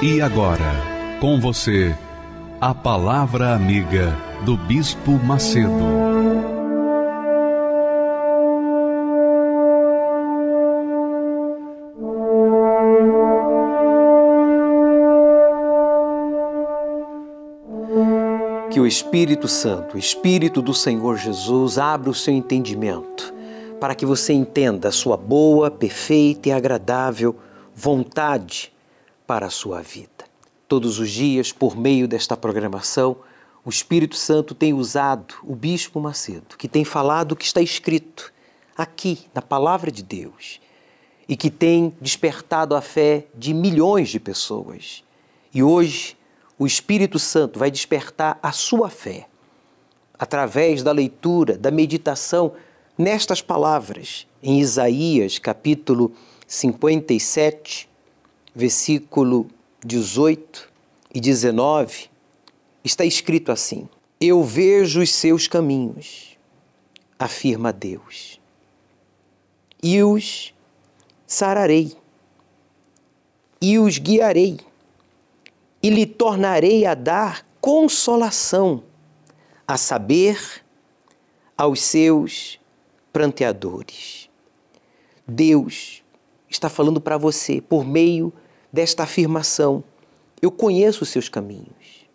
E agora, com você, a Palavra Amiga do Bispo Macedo. Que o Espírito Santo, Espírito do Senhor Jesus, abra o seu entendimento para que você entenda a sua boa, perfeita e agradável vontade para a sua vida. Todos os dias, por meio desta programação, o Espírito Santo tem usado o Bispo Macedo, que tem falado o que está escrito aqui na Palavra de Deus e que tem despertado a fé de milhões de pessoas. E hoje, o Espírito Santo vai despertar a sua fé através da leitura, da meditação nestas palavras, em Isaías capítulo 57, versículo 18 e 19, está escrito assim: Eu vejo os seus caminhos, afirma Deus, e os sararei, e os guiarei, e lhe tornarei a dar consolação, a saber, aos seus pranteadores. Deus está falando para você por meio desta afirmação: Eu conheço os seus caminhos.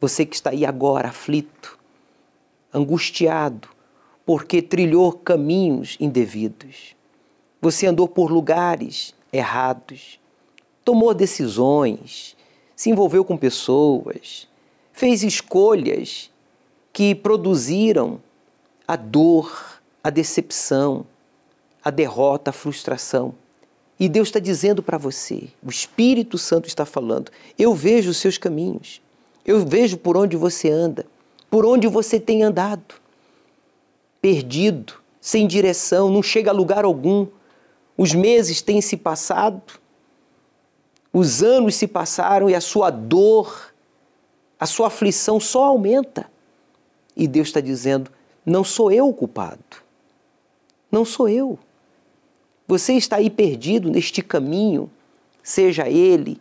Você que está aí agora aflito, angustiado, porque trilhou caminhos indevidos. Você andou por lugares errados, tomou decisões, se envolveu com pessoas, fez escolhas que produziram a dor, a decepção, a derrota, a frustração. E Deus está dizendo para você, o Espírito Santo está falando: eu vejo os seus caminhos, eu vejo por onde você anda, por onde você tem andado. Perdido, sem direção, não chega a lugar algum. Os meses têm se passado, os anos se passaram e a sua dor, a sua aflição só aumenta. E Deus está dizendo: não sou eu o culpado, não sou eu. Você está aí perdido neste caminho, seja ele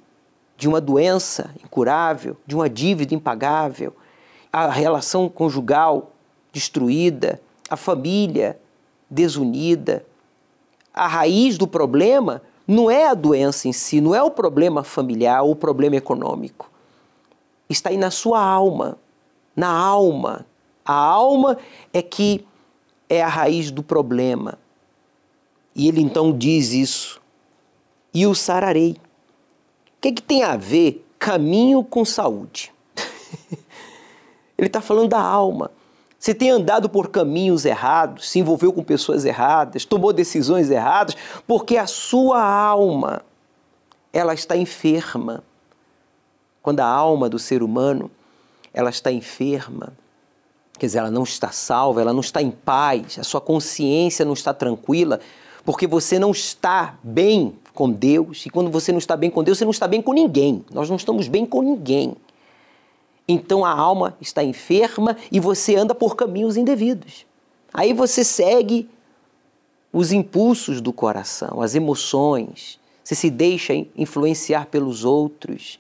de uma doença incurável, de uma dívida impagável, a relação conjugal destruída, a família desunida. A raiz do problema não é a doença em si, não é o problema familiar ou o problema econômico. Está aí na sua alma, na alma. A alma é que é a raiz do problema. E ele então diz isso. E o sararei. O que, é que tem a ver caminho com saúde? ele está falando da alma. Você tem andado por caminhos errados, se envolveu com pessoas erradas, tomou decisões erradas, porque a sua alma ela está enferma. Quando a alma do ser humano ela está enferma, quer dizer, ela não está salva, ela não está em paz, a sua consciência não está tranquila, porque você não está bem com Deus, e quando você não está bem com Deus, você não está bem com ninguém. Nós não estamos bem com ninguém. Então a alma está enferma e você anda por caminhos indevidos. Aí você segue os impulsos do coração, as emoções, você se deixa influenciar pelos outros,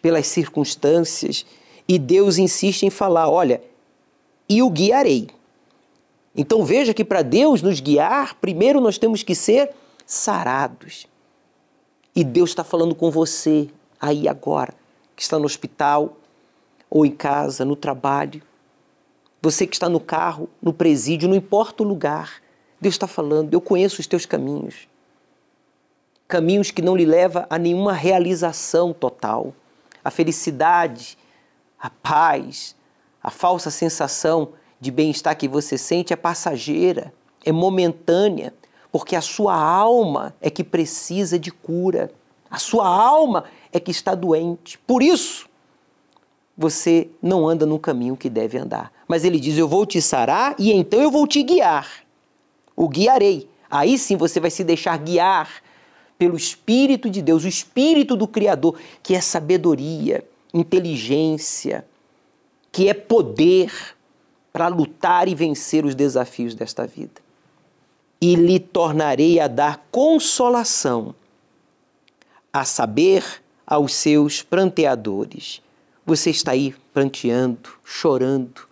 pelas circunstâncias, e Deus insiste em falar: olha, e o guiarei. Então veja que para Deus nos guiar, primeiro nós temos que ser sarados. E Deus está falando com você aí agora, que está no hospital, ou em casa, no trabalho. Você que está no carro, no presídio, não importa o lugar. Deus está falando, eu conheço os teus caminhos. Caminhos que não lhe levam a nenhuma realização total. A felicidade, a paz, a falsa sensação de bem-estar que você sente é passageira, é momentânea, porque a sua alma é que precisa de cura. A sua alma é que está doente. Por isso, você não anda no caminho que deve andar. Mas ele diz: Eu vou te sarar e então eu vou te guiar. O guiarei. Aí sim você vai se deixar guiar pelo Espírito de Deus, o Espírito do Criador, que é sabedoria, inteligência, que é poder para lutar e vencer os desafios desta vida. E lhe tornarei a dar consolação, a saber, aos seus pranteadores. Você está aí pranteando, chorando.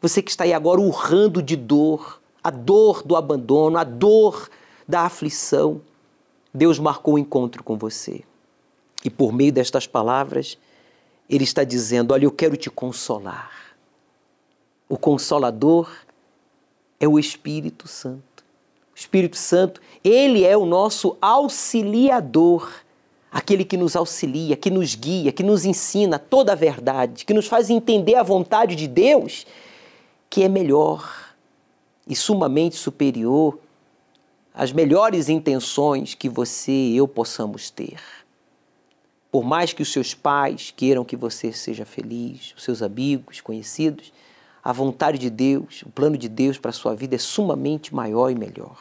Você que está aí agora urrando de dor, a dor do abandono, a dor da aflição. Deus marcou o um encontro com você. E por meio destas palavras, Ele está dizendo: Olha, eu quero te consolar. O consolador é o Espírito Santo. O Espírito Santo, ele é o nosso auxiliador, aquele que nos auxilia, que nos guia, que nos ensina toda a verdade, que nos faz entender a vontade de Deus, que é melhor e sumamente superior às melhores intenções que você e eu possamos ter. Por mais que os seus pais queiram que você seja feliz, os seus amigos, conhecidos, a vontade de Deus, o plano de Deus para a sua vida é sumamente maior e melhor.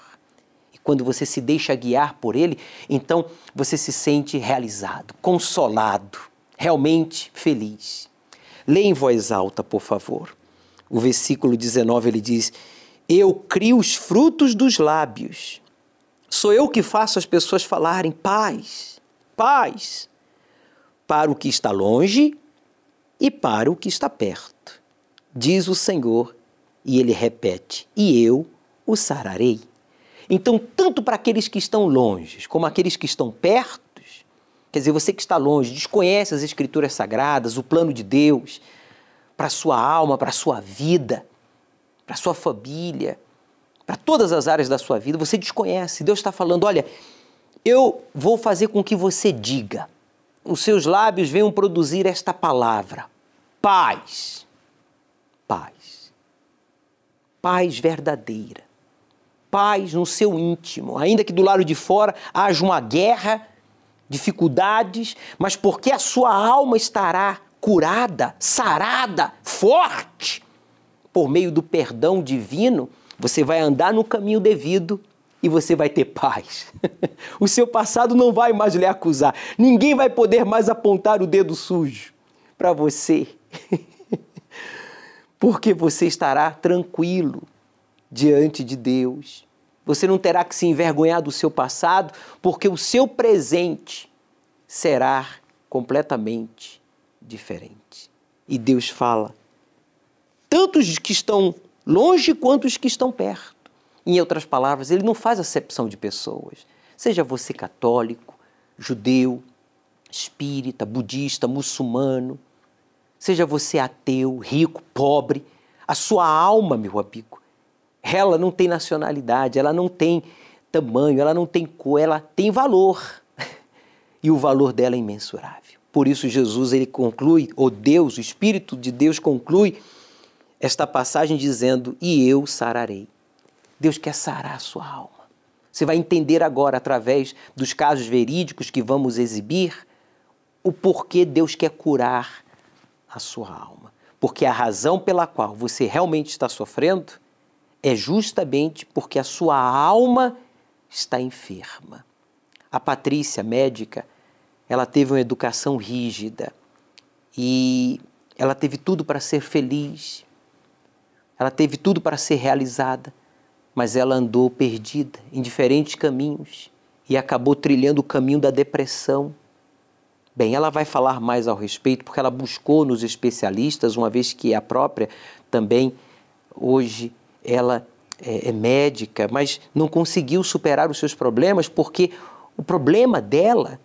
E quando você se deixa guiar por Ele, então você se sente realizado, consolado, realmente feliz. Leia em voz alta, por favor. O versículo 19 ele diz: Eu crio os frutos dos lábios. Sou eu que faço as pessoas falarem paz, paz, para o que está longe e para o que está perto diz o Senhor, e ele repete: E eu o sararei. Então, tanto para aqueles que estão longe, como aqueles que estão perto, quer dizer, você que está longe, desconhece as Escrituras Sagradas, o plano de Deus, para sua alma, para sua vida, para sua família, para todas as áreas da sua vida, você desconhece. Deus está falando: olha, eu vou fazer com que você diga, os seus lábios venham produzir esta palavra: paz paz. Paz verdadeira. Paz no seu íntimo. Ainda que do lado de fora haja uma guerra, dificuldades, mas porque a sua alma estará curada, sarada, forte, por meio do perdão divino, você vai andar no caminho devido e você vai ter paz. o seu passado não vai mais lhe acusar. Ninguém vai poder mais apontar o dedo sujo para você. porque você estará tranquilo diante de Deus. Você não terá que se envergonhar do seu passado, porque o seu presente será completamente diferente. E Deus fala, tanto os que estão longe quanto os que estão perto. Em outras palavras, ele não faz acepção de pessoas. Seja você católico, judeu, espírita, budista, muçulmano, Seja você ateu, rico, pobre, a sua alma, meu amigo, ela não tem nacionalidade, ela não tem tamanho, ela não tem cor, ela tem valor. E o valor dela é imensurável. Por isso Jesus ele conclui, ou Deus, o Espírito de Deus conclui esta passagem dizendo: "E eu sararei". Deus quer sarar a sua alma. Você vai entender agora através dos casos verídicos que vamos exibir o porquê Deus quer curar a sua alma. Porque a razão pela qual você realmente está sofrendo é justamente porque a sua alma está enferma. A Patrícia, médica, ela teve uma educação rígida e ela teve tudo para ser feliz, ela teve tudo para ser realizada, mas ela andou perdida em diferentes caminhos e acabou trilhando o caminho da depressão Bem, ela vai falar mais ao respeito porque ela buscou nos especialistas, uma vez que a própria também hoje ela é, é médica, mas não conseguiu superar os seus problemas porque o problema dela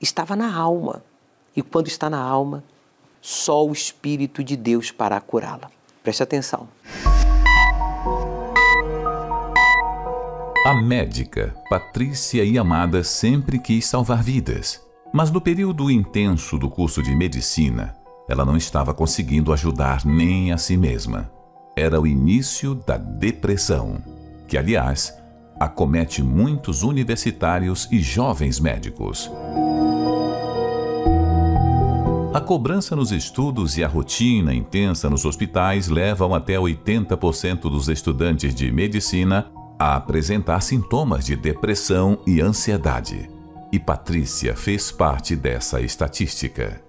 estava na alma. E quando está na alma, só o Espírito de Deus para curá-la. Preste atenção. A médica Patrícia Iamada sempre quis salvar vidas. Mas no período intenso do curso de medicina, ela não estava conseguindo ajudar nem a si mesma. Era o início da depressão, que, aliás, acomete muitos universitários e jovens médicos. A cobrança nos estudos e a rotina intensa nos hospitais levam até 80% dos estudantes de medicina a apresentar sintomas de depressão e ansiedade. E Patrícia fez parte dessa estatística.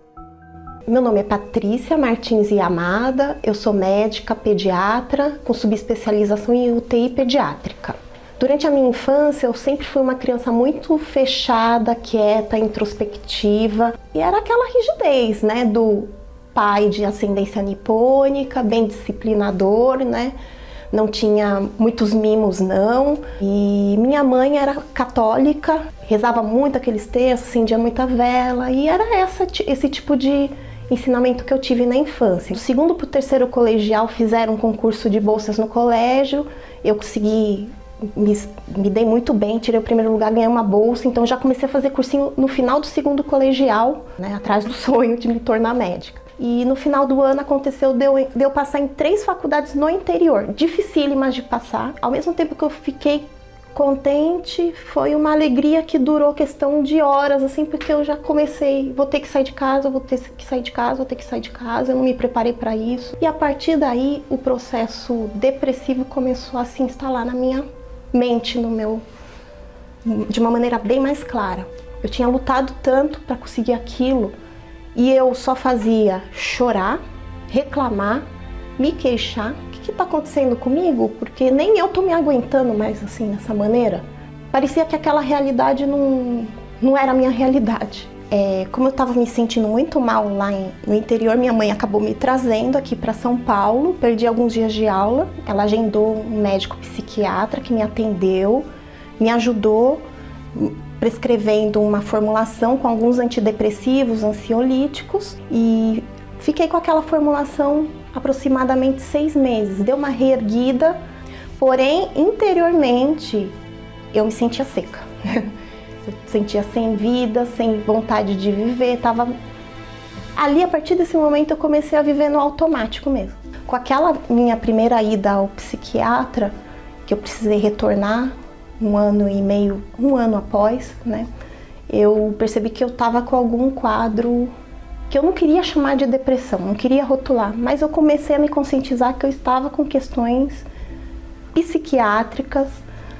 Meu nome é Patrícia Martins Yamada, eu sou médica pediatra com subespecialização em UTI pediátrica. Durante a minha infância, eu sempre fui uma criança muito fechada, quieta, introspectiva, e era aquela rigidez, né, do pai de ascendência nipônica, bem disciplinador, né? Não tinha muitos mimos não. E minha mãe era católica, rezava muito aqueles textos, acendia muita vela, e era essa esse tipo de ensinamento que eu tive na infância. Do segundo para o terceiro colegial fizeram um concurso de bolsas no colégio, eu consegui me, me, dei muito bem, tirei o primeiro lugar, ganhei uma bolsa, então já comecei a fazer cursinho no final do segundo colegial, né, atrás do sonho de me tornar médica. E no final do ano aconteceu de eu, de eu passar em três faculdades no interior, dificílimas de passar. Ao mesmo tempo que eu fiquei contente, foi uma alegria que durou questão de horas, assim, porque eu já comecei, vou ter que sair de casa, vou ter que sair de casa, vou ter que sair de casa, eu não me preparei para isso. E a partir daí, o processo depressivo começou a se instalar na minha mente, no meu de uma maneira bem mais clara. Eu tinha lutado tanto para conseguir aquilo e eu só fazia chorar, reclamar, me queixar que está acontecendo comigo? Porque nem eu tô me aguentando mais assim, dessa maneira. Parecia que aquela realidade não, não era a minha realidade. É, como eu estava me sentindo muito mal lá em, no interior, minha mãe acabou me trazendo aqui para São Paulo. Perdi alguns dias de aula. Ela agendou um médico psiquiatra que me atendeu, me ajudou prescrevendo uma formulação com alguns antidepressivos, ansiolíticos e fiquei com aquela formulação aproximadamente seis meses. Deu uma reerguida, porém interiormente eu me sentia seca. eu sentia sem vida, sem vontade de viver, tava ali a partir desse momento eu comecei a viver no automático mesmo. Com aquela minha primeira ida ao psiquiatra, que eu precisei retornar um ano e meio, um ano após, né? Eu percebi que eu estava com algum quadro que eu não queria chamar de depressão, não queria rotular, mas eu comecei a me conscientizar que eu estava com questões psiquiátricas,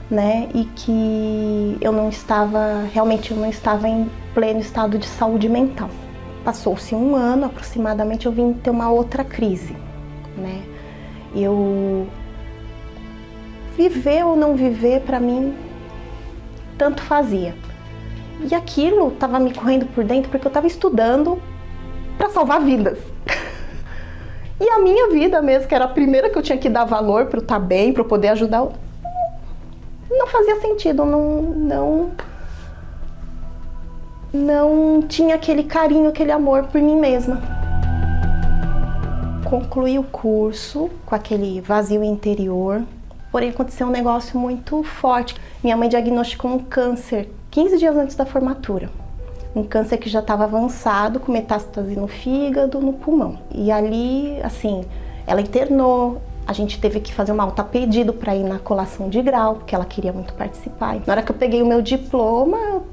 né, e que eu não estava, realmente eu não estava em pleno estado de saúde mental. Passou-se um ano aproximadamente, eu vim ter uma outra crise, né, eu viver ou não viver para mim tanto fazia. E aquilo estava me correndo por dentro porque eu estava estudando para salvar vidas. E a minha vida mesmo, que era a primeira que eu tinha que dar valor para eu estar tá bem, para eu poder ajudar, não fazia sentido, não, não, não tinha aquele carinho, aquele amor por mim mesma. Concluí o curso com aquele vazio interior, porém aconteceu um negócio muito forte. Minha mãe diagnosticou um câncer 15 dias antes da formatura um câncer que já estava avançado, com metástase no fígado, no pulmão. E ali, assim, ela internou, a gente teve que fazer uma alta pedido para ir na colação de grau, porque ela queria muito participar. Na hora que eu peguei o meu diploma,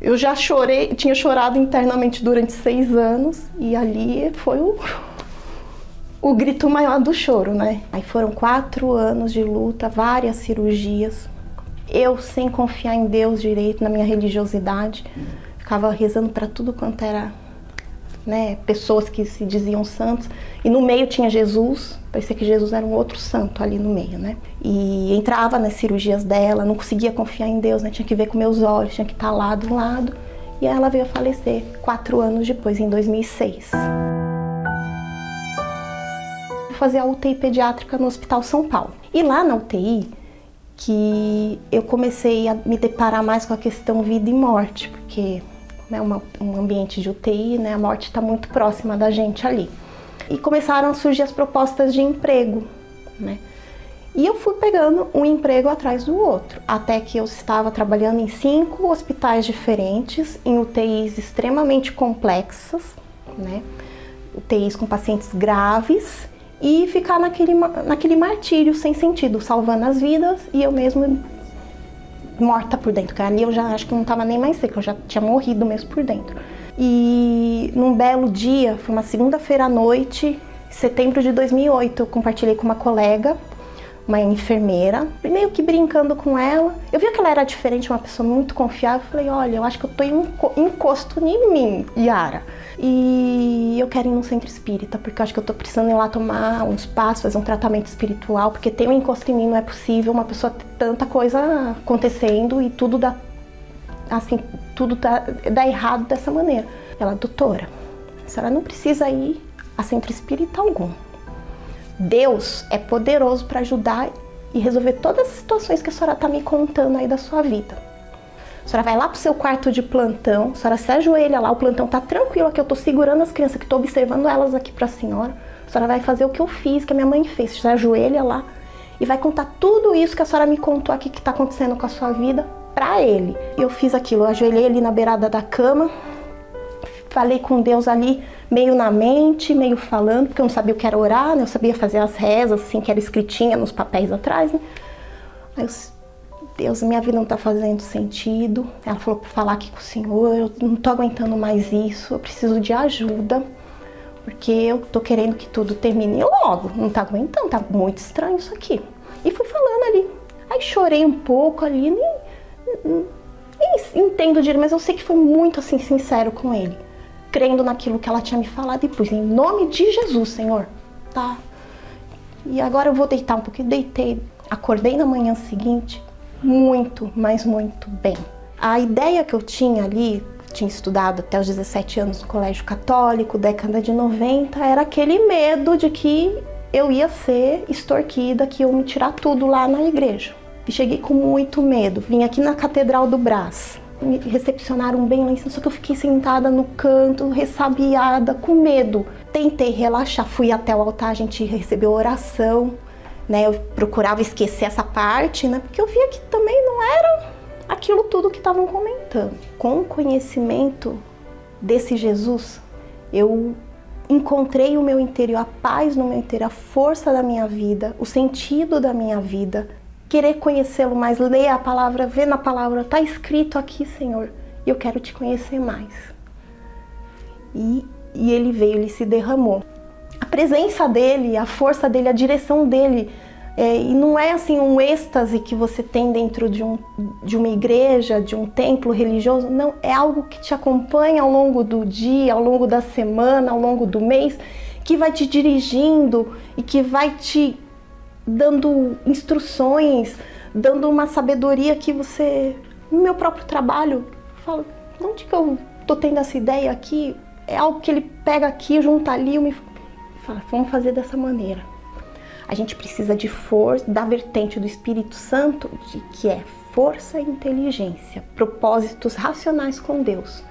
eu já chorei, tinha chorado internamente durante seis anos, e ali foi o, o grito maior do choro, né? Aí foram quatro anos de luta, várias cirurgias, eu sem confiar em Deus direito, na minha religiosidade, ficava rezando para tudo quanto era, né, pessoas que se diziam santos, e no meio tinha Jesus, parecia que Jesus era um outro santo ali no meio, né? E entrava nas cirurgias dela, não conseguia confiar em Deus, né? Tinha que ver com meus olhos, tinha que estar lá do lado. E ela veio a falecer quatro anos depois, em 2006 fazer a UTI pediátrica no Hospital São Paulo. E lá na UTI, que eu comecei a me deparar mais com a questão vida e morte, porque é um ambiente de UTI, né, a morte está muito próxima da gente ali. E começaram a surgir as propostas de emprego, né? E eu fui pegando um emprego atrás do outro, até que eu estava trabalhando em cinco hospitais diferentes, em UTIs extremamente complexas, né? UTIs com pacientes graves e ficar naquele, naquele martírio sem sentido, salvando as vidas e eu mesmo morta por dentro. Porque ali eu já acho que não estava nem mais seca, eu já tinha morrido mesmo por dentro. E num belo dia, foi uma segunda-feira à noite, setembro de 2008, eu compartilhei com uma colega uma enfermeira, meio que brincando com ela. Eu vi que ela era diferente, uma pessoa muito confiável. Falei, olha, eu acho que eu tô em encosto em mim, Yara. E eu quero ir num centro espírita, porque eu acho que eu tô precisando ir lá tomar uns passos, fazer um tratamento espiritual, porque ter um encosto em mim não é possível, uma pessoa ter tanta coisa acontecendo e tudo dá assim, tudo dá, dá errado dessa maneira. Ela, doutora, a senhora não precisa ir a centro espírita algum. Deus é poderoso para ajudar e resolver todas as situações que a senhora está me contando aí da sua vida. A senhora vai lá pro seu quarto de plantão, a senhora se ajoelha lá, o plantão tá tranquilo aqui, eu tô segurando as crianças, que tô observando elas aqui para a senhora. A senhora vai fazer o que eu fiz, que a minha mãe fez. Você ajoelha lá e vai contar tudo isso que a senhora me contou aqui que está acontecendo com a sua vida para ele. Eu fiz aquilo, eu ajoelhei ali na beirada da cama, falei com Deus ali, meio na mente, meio falando, porque eu não sabia o que era orar, né? Eu sabia fazer as rezas, assim, que era escritinha nos papéis atrás, né? Aí eu, Deus, minha vida não tá fazendo sentido. Ela falou para falar aqui com o Senhor, eu não tô aguentando mais isso, eu preciso de ajuda, porque eu tô querendo que tudo termine logo. Não tá aguentando, tá muito estranho isso aqui. E fui falando ali. Aí chorei um pouco ali, nem, nem, nem entendo direito, mas eu sei que foi muito assim sincero com ele crendo naquilo que ela tinha me falado e pus em nome de Jesus, Senhor, tá? E agora eu vou deitar um pouquinho. Deitei, acordei na manhã seguinte muito, mas muito bem. A ideia que eu tinha ali, tinha estudado até os 17 anos no colégio católico, década de 90, era aquele medo de que eu ia ser extorquida, que iam me tirar tudo lá na igreja. E cheguei com muito medo. Vim aqui na Catedral do Brás me recepcionaram bem lá em cima, só que eu fiquei sentada no canto, ressabiada, com medo. Tentei relaxar, fui até o altar, a gente recebeu oração, né? Eu procurava esquecer essa parte, né? Porque eu via que também não era aquilo tudo que estavam comentando. Com o conhecimento desse Jesus, eu encontrei o meu interior, a paz no meu interior, a força da minha vida, o sentido da minha vida, querer conhecê-lo mais, ler a palavra, ver na palavra, está escrito aqui, Senhor, e eu quero te conhecer mais. E, e ele veio, ele se derramou. A presença dele, a força dele, a direção dele, é, e não é assim um êxtase que você tem dentro de, um, de uma igreja, de um templo religioso, não, é algo que te acompanha ao longo do dia, ao longo da semana, ao longo do mês, que vai te dirigindo e que vai te dando instruções, dando uma sabedoria que você, no meu próprio trabalho, fala, onde que eu tô tendo essa ideia aqui? É algo que ele pega aqui, junta ali e fala, vamos fazer dessa maneira. A gente precisa de força, da vertente do Espírito Santo, de, que é força e inteligência, propósitos racionais com Deus.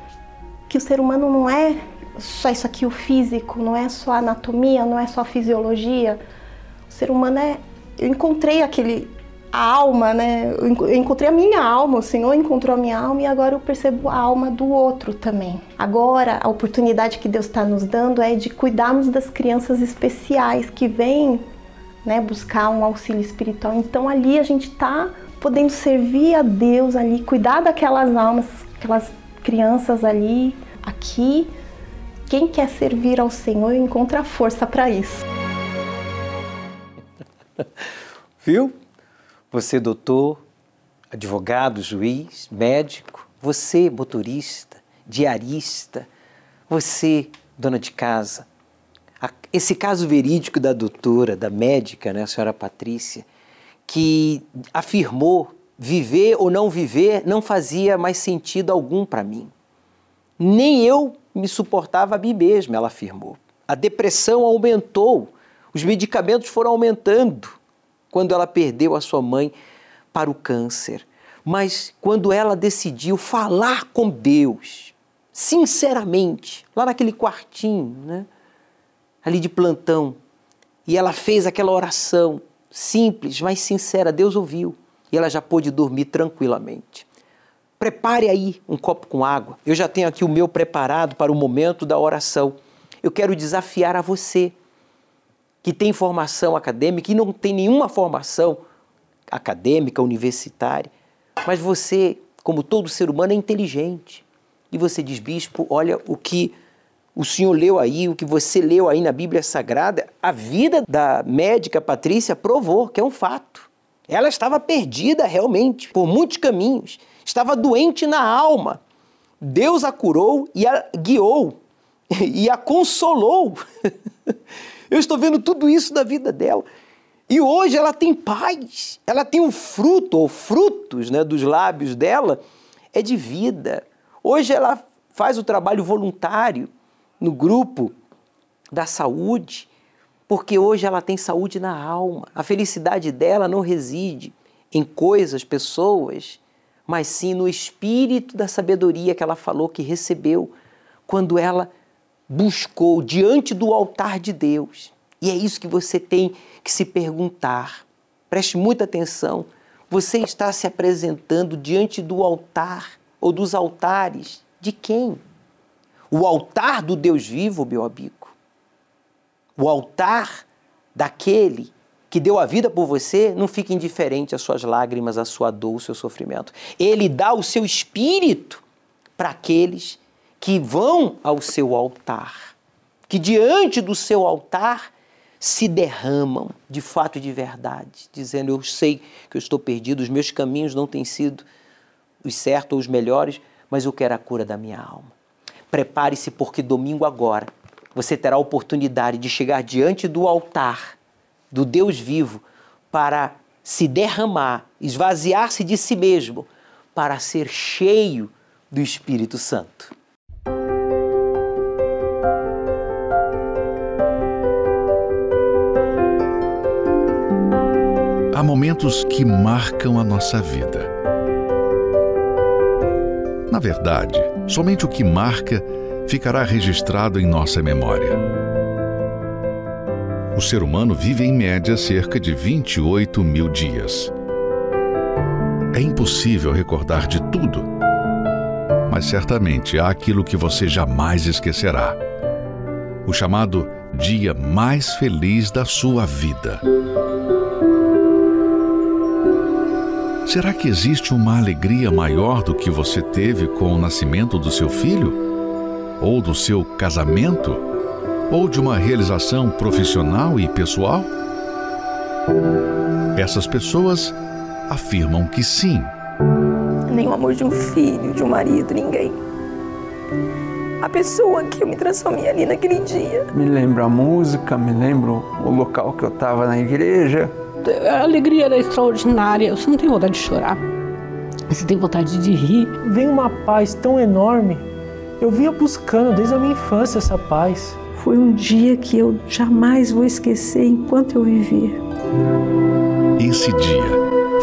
Que o ser humano não é só isso aqui, o físico, não é só anatomia, não é só fisiologia, o ser humano é. Eu encontrei aquele. A alma, né? Eu encontrei a minha alma, o Senhor encontrou a minha alma e agora eu percebo a alma do outro também. Agora, a oportunidade que Deus está nos dando é de cuidarmos das crianças especiais que vêm né, buscar um auxílio espiritual. Então, ali a gente está podendo servir a Deus ali, cuidar daquelas almas, aquelas crianças ali, aqui. Quem quer servir ao Senhor encontra força para isso. Viu? Você, doutor, advogado, juiz, médico, você, motorista, diarista, você, dona de casa. Esse caso verídico da doutora, da médica, né, a senhora Patrícia, que afirmou viver ou não viver não fazia mais sentido algum para mim. Nem eu me suportava a mim mesma, ela afirmou. A depressão aumentou os medicamentos foram aumentando quando ela perdeu a sua mãe para o câncer. Mas quando ela decidiu falar com Deus, sinceramente, lá naquele quartinho, né? ali de plantão, e ela fez aquela oração simples, mas sincera, Deus ouviu e ela já pôde dormir tranquilamente. Prepare aí um copo com água. Eu já tenho aqui o meu preparado para o momento da oração. Eu quero desafiar a você que tem formação acadêmica e não tem nenhuma formação acadêmica, universitária, Mas você, como todo ser humano, é inteligente. E você diz, bispo, olha o que o senhor leu aí, o que você leu aí na Bíblia Sagrada, a vida da médica Patrícia provou que é um fato. Ela estava perdida realmente por muitos caminhos, estava doente na alma. Deus a curou e a guiou e a consolou. Eu estou vendo tudo isso da vida dela. E hoje ela tem paz, ela tem um fruto, ou frutos né, dos lábios dela, é de vida. Hoje ela faz o trabalho voluntário no grupo da saúde, porque hoje ela tem saúde na alma. A felicidade dela não reside em coisas, pessoas, mas sim no espírito da sabedoria que ela falou que recebeu quando ela buscou diante do altar de Deus. E é isso que você tem que se perguntar. Preste muita atenção. Você está se apresentando diante do altar ou dos altares de quem? O altar do Deus vivo, meu amigo. O altar daquele que deu a vida por você não fica indiferente às suas lágrimas, à sua dor, ao seu sofrimento. Ele dá o seu espírito para aqueles que vão ao seu altar, que diante do seu altar se derramam de fato e de verdade, dizendo: Eu sei que eu estou perdido, os meus caminhos não têm sido os certos ou os melhores, mas eu quero a cura da minha alma. Prepare-se, porque domingo agora você terá a oportunidade de chegar diante do altar do Deus vivo para se derramar, esvaziar-se de si mesmo, para ser cheio do Espírito Santo. Há momentos que marcam a nossa vida. Na verdade, somente o que marca ficará registrado em nossa memória. O ser humano vive em média cerca de 28 mil dias. É impossível recordar de tudo, mas certamente há aquilo que você jamais esquecerá: o chamado dia mais feliz da sua vida. Será que existe uma alegria maior do que você teve com o nascimento do seu filho? ou do seu casamento, ou de uma realização profissional e pessoal? Essas pessoas afirmam que sim. Nem o amor de um filho, de um marido, ninguém. A pessoa que eu me transformei ali naquele dia. Me lembro a música, me lembro o local que eu estava na igreja. A alegria era extraordinária. Você não tem vontade de chorar. Você tem vontade de rir. Vem uma paz tão enorme eu vinha buscando desde a minha infância essa paz. Foi um dia que eu jamais vou esquecer enquanto eu viver. Esse dia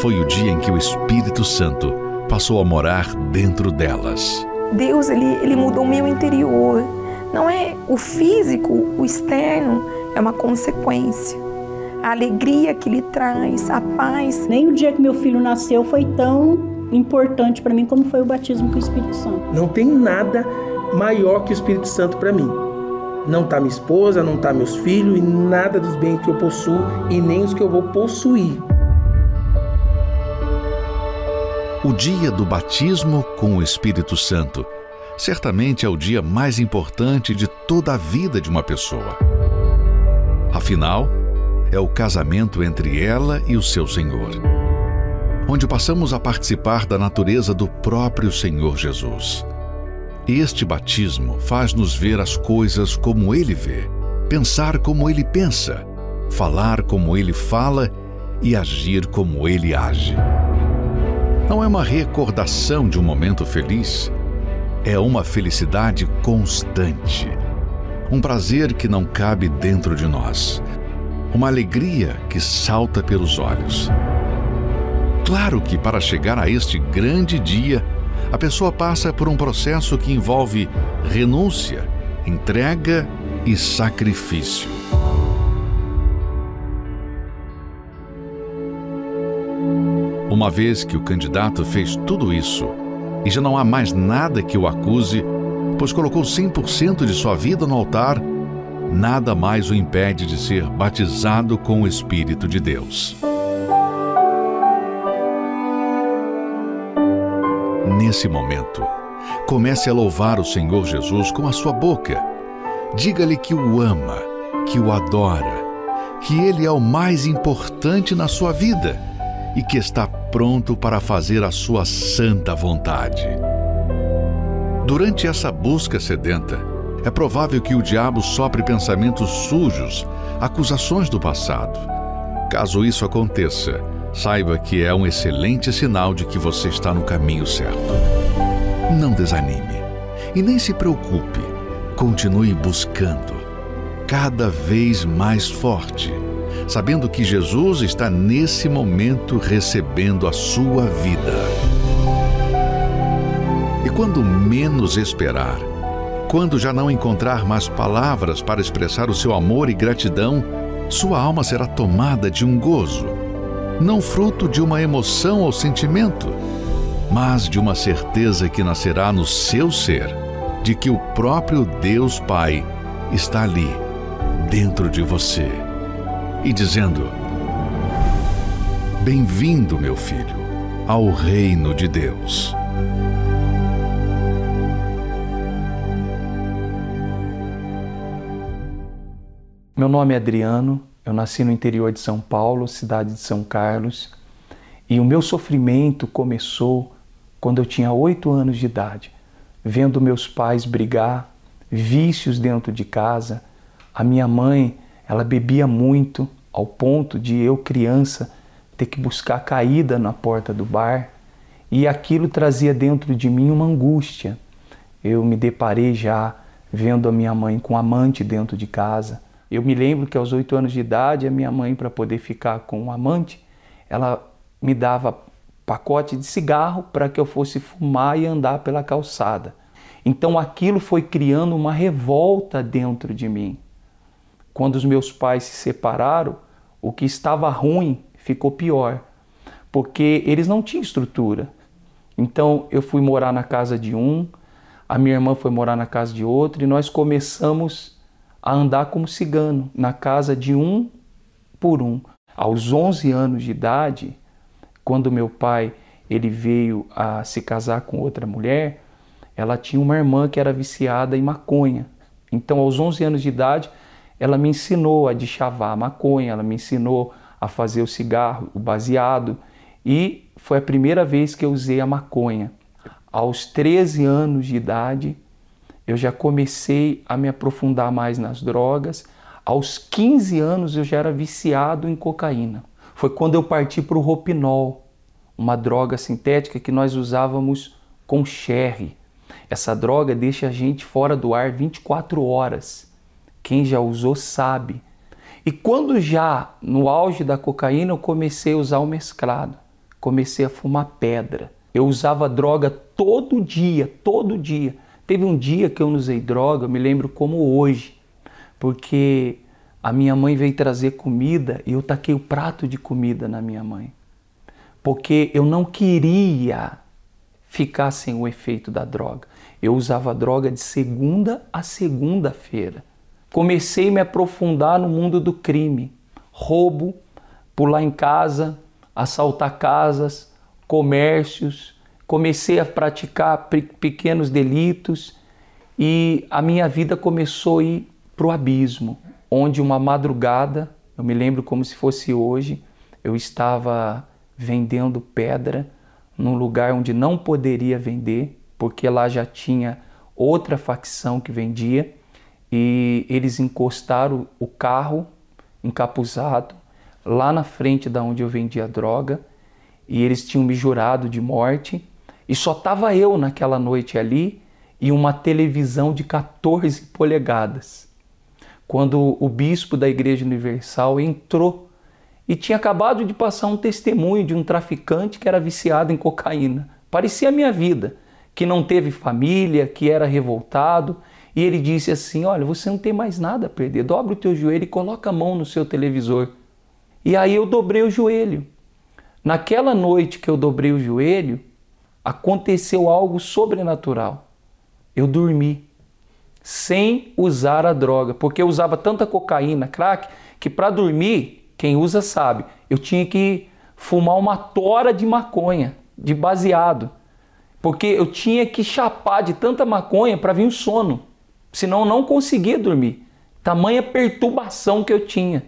foi o dia em que o Espírito Santo passou a morar dentro delas. Deus, ele, ele mudou o meu interior. Não é o físico, o externo, é uma consequência. A alegria que ele traz, a paz. Nem o dia que meu filho nasceu foi tão importante para mim como foi o batismo com o Espírito Santo. Não tem nada maior que o Espírito Santo para mim. Não está minha esposa, não está meus filhos e nada dos bens que eu possuo e nem os que eu vou possuir. O dia do batismo com o Espírito Santo certamente é o dia mais importante de toda a vida de uma pessoa. Afinal, é o casamento entre ela e o seu Senhor, onde passamos a participar da natureza do próprio Senhor Jesus. Este batismo faz-nos ver as coisas como ele vê, pensar como ele pensa, falar como ele fala e agir como ele age. Não é uma recordação de um momento feliz, é uma felicidade constante. Um prazer que não cabe dentro de nós. Uma alegria que salta pelos olhos. Claro que para chegar a este grande dia, a pessoa passa por um processo que envolve renúncia, entrega e sacrifício. Uma vez que o candidato fez tudo isso e já não há mais nada que o acuse, pois colocou 100% de sua vida no altar, nada mais o impede de ser batizado com o Espírito de Deus. nesse momento. Comece a louvar o Senhor Jesus com a sua boca. Diga-lhe que o ama, que o adora, que ele é o mais importante na sua vida e que está pronto para fazer a sua santa vontade. Durante essa busca sedenta, é provável que o diabo sopre pensamentos sujos, acusações do passado. Caso isso aconteça, saiba que é um excelente sinal de que você está no caminho certo. Não desanime e nem se preocupe. Continue buscando, cada vez mais forte, sabendo que Jesus está nesse momento recebendo a sua vida. E quando menos esperar, quando já não encontrar mais palavras para expressar o seu amor e gratidão, sua alma será tomada de um gozo, não fruto de uma emoção ou sentimento, mas de uma certeza que nascerá no seu ser, de que o próprio Deus Pai está ali, dentro de você, e dizendo: Bem-vindo, meu filho, ao reino de Deus. Meu nome é Adriano, eu nasci no interior de São Paulo, cidade de São Carlos, e o meu sofrimento começou quando eu tinha oito anos de idade, vendo meus pais brigar, vícios dentro de casa. A minha mãe, ela bebia muito, ao ponto de eu, criança, ter que buscar caída na porta do bar, e aquilo trazia dentro de mim uma angústia. Eu me deparei já vendo a minha mãe com amante dentro de casa eu me lembro que aos oito anos de idade, a minha mãe, para poder ficar com um amante, ela me dava pacote de cigarro para que eu fosse fumar e andar pela calçada. Então aquilo foi criando uma revolta dentro de mim. Quando os meus pais se separaram, o que estava ruim ficou pior, porque eles não tinham estrutura. Então eu fui morar na casa de um, a minha irmã foi morar na casa de outro e nós começamos a andar como cigano na casa de um por um. Aos 11 anos de idade, quando meu pai ele veio a se casar com outra mulher, ela tinha uma irmã que era viciada em maconha. Então, aos 11 anos de idade, ela me ensinou a deschavar a maconha, ela me ensinou a fazer o cigarro, o baseado, e foi a primeira vez que eu usei a maconha. Aos 13 anos de idade, eu já comecei a me aprofundar mais nas drogas. Aos 15 anos eu já era viciado em cocaína. Foi quando eu parti para o Ropinol, uma droga sintética que nós usávamos com sherry. Essa droga deixa a gente fora do ar 24 horas. Quem já usou sabe. E quando já no auge da cocaína eu comecei a usar o mesclado, comecei a fumar pedra. Eu usava droga todo dia, todo dia. Teve um dia que eu usei droga, eu me lembro como hoje, porque a minha mãe veio trazer comida e eu taquei o prato de comida na minha mãe. Porque eu não queria ficar sem o efeito da droga. Eu usava droga de segunda a segunda-feira. Comecei a me aprofundar no mundo do crime. Roubo, pular em casa, assaltar casas, comércios, comecei a praticar pequenos delitos e a minha vida começou a ir para o abismo, onde uma madrugada, eu me lembro como se fosse hoje, eu estava vendendo pedra num lugar onde não poderia vender, porque lá já tinha outra facção que vendia e eles encostaram o carro encapuzado lá na frente da onde eu vendia droga e eles tinham me jurado de morte e só estava eu naquela noite ali e uma televisão de 14 polegadas. Quando o bispo da Igreja Universal entrou e tinha acabado de passar um testemunho de um traficante que era viciado em cocaína. Parecia a minha vida, que não teve família, que era revoltado. E ele disse assim: Olha, você não tem mais nada a perder, dobra o teu joelho e coloca a mão no seu televisor. E aí eu dobrei o joelho. Naquela noite que eu dobrei o joelho, aconteceu algo sobrenatural. Eu dormi sem usar a droga, porque eu usava tanta cocaína, crack, que para dormir, quem usa sabe, eu tinha que fumar uma tora de maconha, de baseado, porque eu tinha que chapar de tanta maconha para vir o sono, senão eu não conseguia dormir. Tamanha perturbação que eu tinha.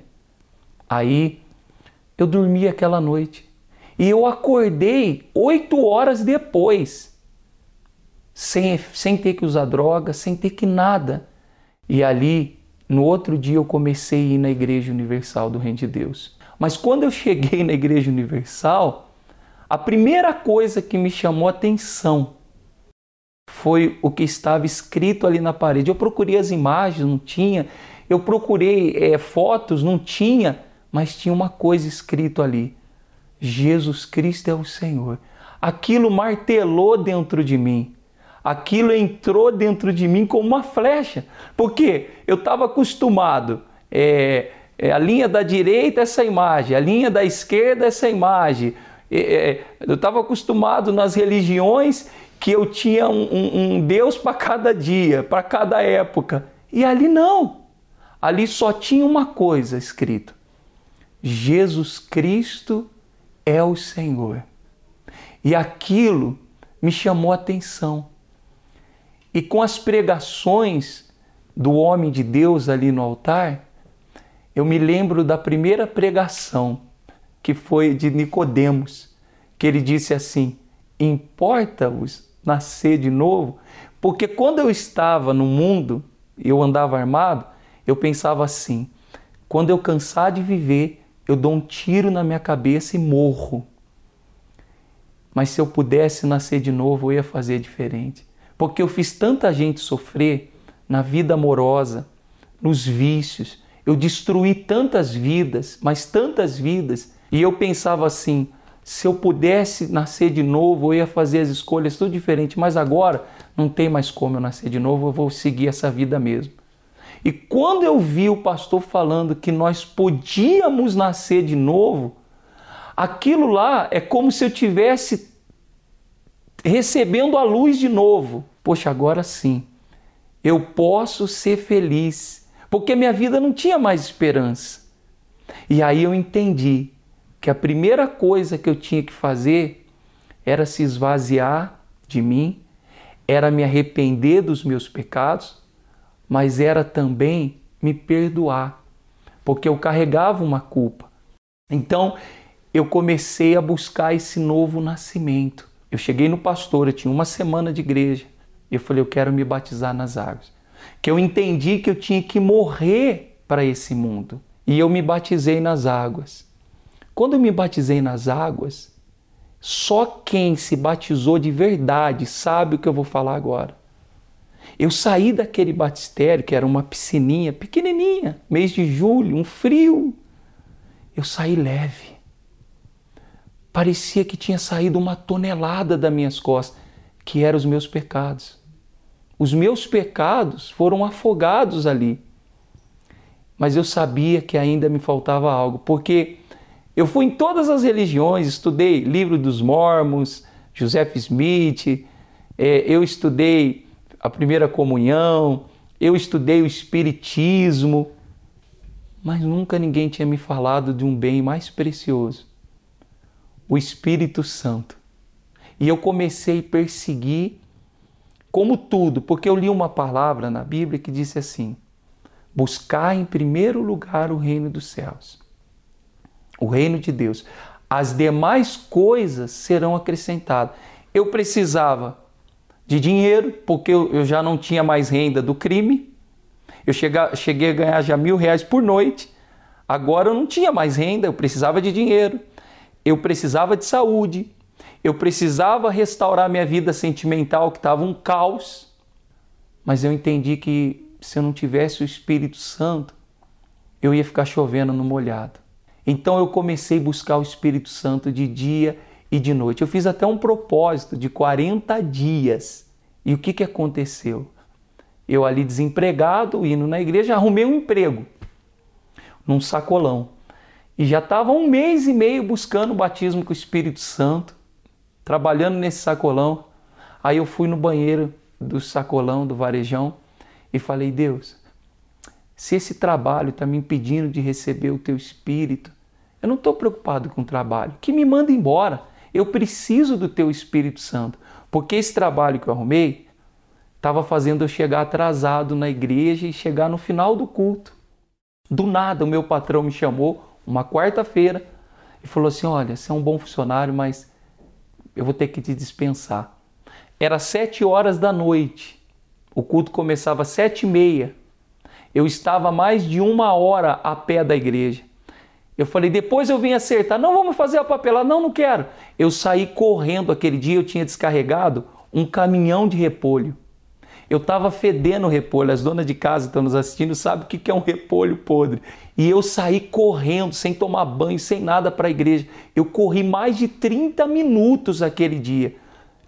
Aí eu dormi aquela noite e eu acordei oito horas depois, sem, sem ter que usar droga, sem ter que nada. E ali, no outro dia, eu comecei a ir na Igreja Universal do Reino de Deus. Mas quando eu cheguei na Igreja Universal, a primeira coisa que me chamou a atenção foi o que estava escrito ali na parede. Eu procurei as imagens, não tinha. Eu procurei é, fotos, não tinha. Mas tinha uma coisa escrito ali: Jesus Cristo é o Senhor. Aquilo martelou dentro de mim. Aquilo entrou dentro de mim como uma flecha. Porque eu estava acostumado. É, é, a linha da direita, essa imagem. A linha da esquerda, essa imagem é, eu estava acostumado nas religiões que eu tinha um, um, um Deus para cada dia, para cada época. E ali não. Ali só tinha uma coisa escrito: Jesus Cristo é o Senhor. E aquilo me chamou a atenção. E com as pregações do homem de Deus ali no altar, eu me lembro da primeira pregação que foi de Nicodemos, que ele disse assim: "Importa-vos nascer de novo?" Porque quando eu estava no mundo, eu andava armado, eu pensava assim: quando eu cansar de viver, eu dou um tiro na minha cabeça e morro. Mas se eu pudesse nascer de novo, eu ia fazer diferente. Porque eu fiz tanta gente sofrer na vida amorosa, nos vícios. Eu destruí tantas vidas, mas tantas vidas, e eu pensava assim: se eu pudesse nascer de novo, eu ia fazer as escolhas tudo diferente, mas agora não tem mais como eu nascer de novo, eu vou seguir essa vida mesmo. E quando eu vi o pastor falando que nós podíamos nascer de novo, aquilo lá é como se eu tivesse recebendo a luz de novo. Poxa, agora sim, eu posso ser feliz, porque minha vida não tinha mais esperança. E aí eu entendi que a primeira coisa que eu tinha que fazer era se esvaziar de mim, era me arrepender dos meus pecados, mas era também me perdoar, porque eu carregava uma culpa. Então eu comecei a buscar esse novo nascimento. Eu cheguei no pastor, eu tinha uma semana de igreja, eu falei: eu quero me batizar nas águas. Que eu entendi que eu tinha que morrer para esse mundo. E eu me batizei nas águas. Quando eu me batizei nas águas, só quem se batizou de verdade sabe o que eu vou falar agora. Eu saí daquele batistério, que era uma piscininha pequenininha, mês de julho, um frio. Eu saí leve. Parecia que tinha saído uma tonelada das minhas costas, que eram os meus pecados. Os meus pecados foram afogados ali. Mas eu sabia que ainda me faltava algo, porque eu fui em todas as religiões, estudei livro dos Mormons, Joseph Smith, é, eu estudei a primeira comunhão, eu estudei o Espiritismo, mas nunca ninguém tinha me falado de um bem mais precioso, o Espírito Santo. E eu comecei a perseguir como tudo, porque eu li uma palavra na Bíblia que disse assim: buscar em primeiro lugar o reino dos céus o reino de Deus, as demais coisas serão acrescentadas. Eu precisava de dinheiro, porque eu já não tinha mais renda do crime. Eu cheguei a ganhar já mil reais por noite. Agora eu não tinha mais renda, eu precisava de dinheiro. Eu precisava de saúde. Eu precisava restaurar minha vida sentimental, que estava um caos. Mas eu entendi que se eu não tivesse o Espírito Santo, eu ia ficar chovendo no molhado. Então eu comecei a buscar o Espírito Santo de dia e de noite. Eu fiz até um propósito de 40 dias. E o que, que aconteceu? Eu ali desempregado, indo na igreja, arrumei um emprego num sacolão. E já estava um mês e meio buscando o batismo com o Espírito Santo, trabalhando nesse sacolão. Aí eu fui no banheiro do sacolão, do varejão, e falei: Deus, se esse trabalho está me impedindo de receber o teu Espírito, eu não estou preocupado com o trabalho. Que me manda embora. Eu preciso do teu Espírito Santo, porque esse trabalho que eu arrumei estava fazendo eu chegar atrasado na igreja e chegar no final do culto. Do nada, o meu patrão me chamou, uma quarta-feira, e falou assim: Olha, você é um bom funcionário, mas eu vou ter que te dispensar. Era sete horas da noite, o culto começava às sete e meia. Eu estava mais de uma hora a pé da igreja. Eu falei, depois eu vim acertar. Não, vamos fazer a papelada. Não, não quero. Eu saí correndo aquele dia, eu tinha descarregado um caminhão de repolho. Eu estava fedendo repolho. As donas de casa estão nos assistindo, sabem o que é um repolho podre. E eu saí correndo, sem tomar banho, sem nada para a igreja. Eu corri mais de 30 minutos aquele dia.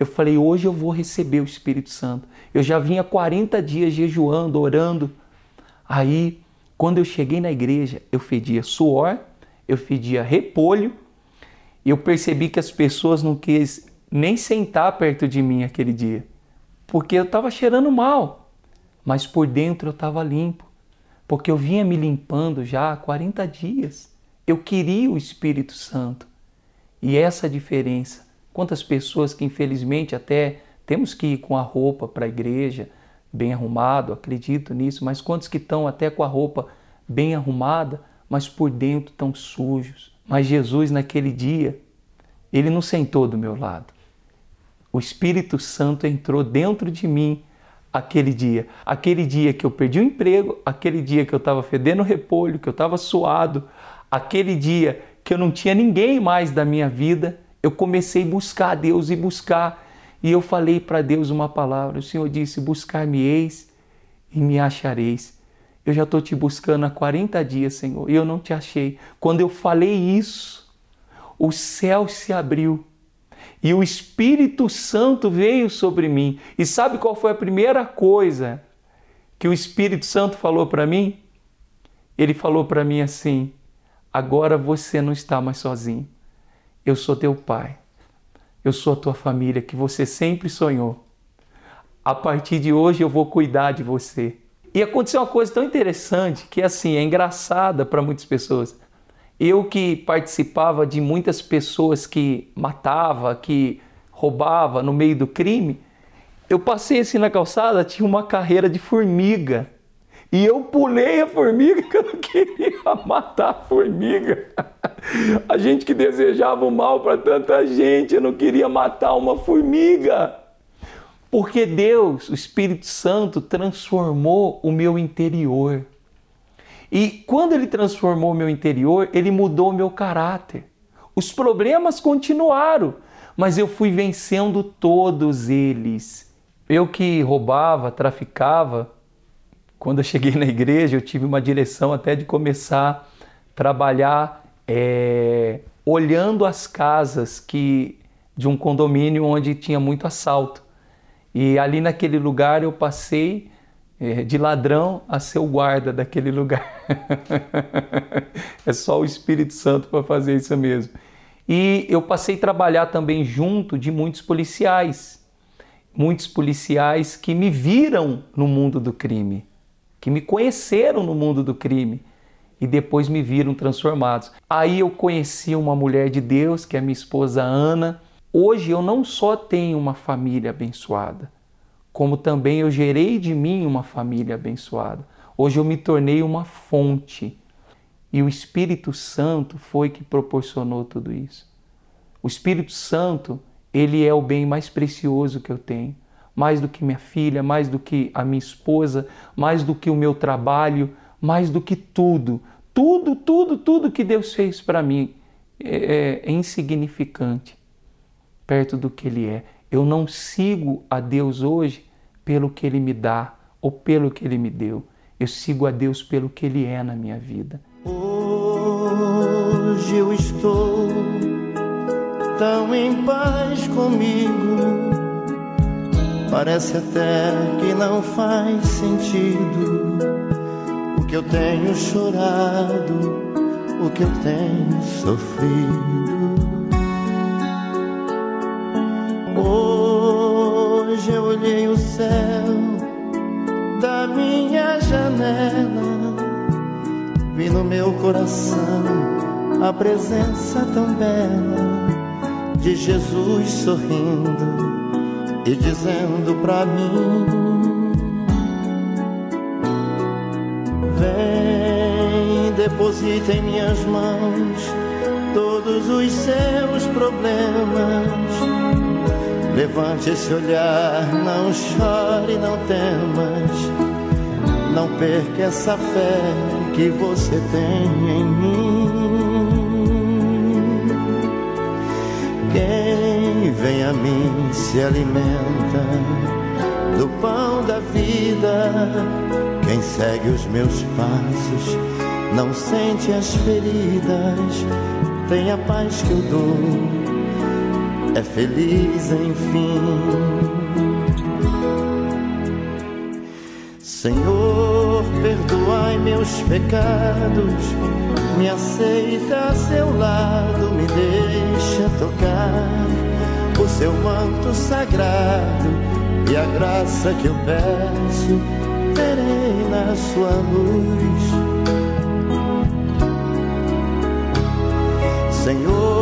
Eu falei, hoje eu vou receber o Espírito Santo. Eu já vinha 40 dias jejuando, orando. Aí, quando eu cheguei na igreja, eu fedia suor, eu fedia repolho, e eu percebi que as pessoas não quis nem sentar perto de mim aquele dia, porque eu estava cheirando mal, mas por dentro eu estava limpo, porque eu vinha me limpando já há 40 dias. Eu queria o Espírito Santo. E essa diferença. Quantas pessoas que infelizmente até temos que ir com a roupa para a igreja, bem arrumado, acredito nisso, mas quantos que estão até com a roupa bem arrumada, mas por dentro estão sujos? Mas Jesus, naquele dia, ele não sentou do meu lado. O Espírito Santo entrou dentro de mim aquele dia. Aquele dia que eu perdi o emprego, aquele dia que eu estava fedendo repolho, que eu estava suado, aquele dia que eu não tinha ninguém mais da minha vida, eu comecei a buscar a Deus e buscar e eu falei para Deus uma palavra. O Senhor disse: Buscar-me-eis e me achareis. Eu já estou te buscando há 40 dias, Senhor, e eu não te achei. Quando eu falei isso, o céu se abriu e o Espírito Santo veio sobre mim. E sabe qual foi a primeira coisa que o Espírito Santo falou para mim? Ele falou para mim assim: Agora você não está mais sozinho. Eu sou teu pai. Eu sou a tua família que você sempre sonhou. A partir de hoje eu vou cuidar de você. E aconteceu uma coisa tão interessante que assim é engraçada para muitas pessoas. Eu que participava de muitas pessoas que matava, que roubava no meio do crime, eu passei assim na calçada, tinha uma carreira de formiga. E eu pulei a formiga que eu não queria matar a formiga. A gente que desejava o mal para tanta gente, eu não queria matar uma formiga. Porque Deus, o Espírito Santo, transformou o meu interior. E quando ele transformou o meu interior, ele mudou o meu caráter. Os problemas continuaram, mas eu fui vencendo todos eles. Eu que roubava, traficava, quando eu cheguei na igreja, eu tive uma direção até de começar a trabalhar é, olhando as casas que de um condomínio onde tinha muito assalto. E ali naquele lugar eu passei é, de ladrão a ser o guarda daquele lugar. é só o Espírito Santo para fazer isso mesmo. E eu passei a trabalhar também junto de muitos policiais, muitos policiais que me viram no mundo do crime que me conheceram no mundo do crime e depois me viram transformados. Aí eu conheci uma mulher de Deus, que é minha esposa Ana. Hoje eu não só tenho uma família abençoada, como também eu gerei de mim uma família abençoada. Hoje eu me tornei uma fonte. E o Espírito Santo foi que proporcionou tudo isso. O Espírito Santo, ele é o bem mais precioso que eu tenho mais do que minha filha, mais do que a minha esposa, mais do que o meu trabalho, mais do que tudo. Tudo, tudo, tudo que Deus fez para mim é, é, insignificante perto do que Ele é. Eu não sigo a Deus hoje pelo que Ele me dá ou pelo que Ele me deu. Eu sigo a Deus pelo que Ele é na minha vida. Hoje eu estou tão em paz comigo Parece até que não faz sentido o que eu tenho chorado, o que eu tenho sofrido. Hoje eu olhei o céu da minha janela, vi no meu coração a presença tão bela de Jesus sorrindo e dizendo pra mim: Vem, deposita em minhas mãos todos os seus problemas. Levante esse olhar, não chore, não temas. Não perca essa fé que você tem em mim. Quem vem a mim se alimenta do pão da vida. Quem segue os meus passos não sente as feridas. Tem a paz que eu dou, é feliz enfim. Senhor, perdoai meus pecados, me aceita a seu lado, me deixa tocar o seu manto sagrado e a graça que eu peço terei na sua luz. Senhor,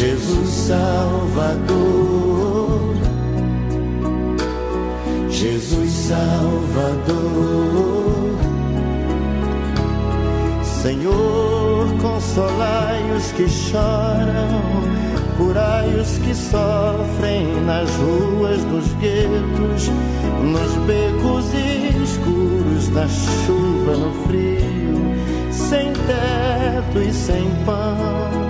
Jesus Salvador, Jesus Salvador, Senhor, consolai os que choram, curai os que sofrem nas ruas dos guetos, nos becos escuros, na chuva, no frio, sem teto e sem pão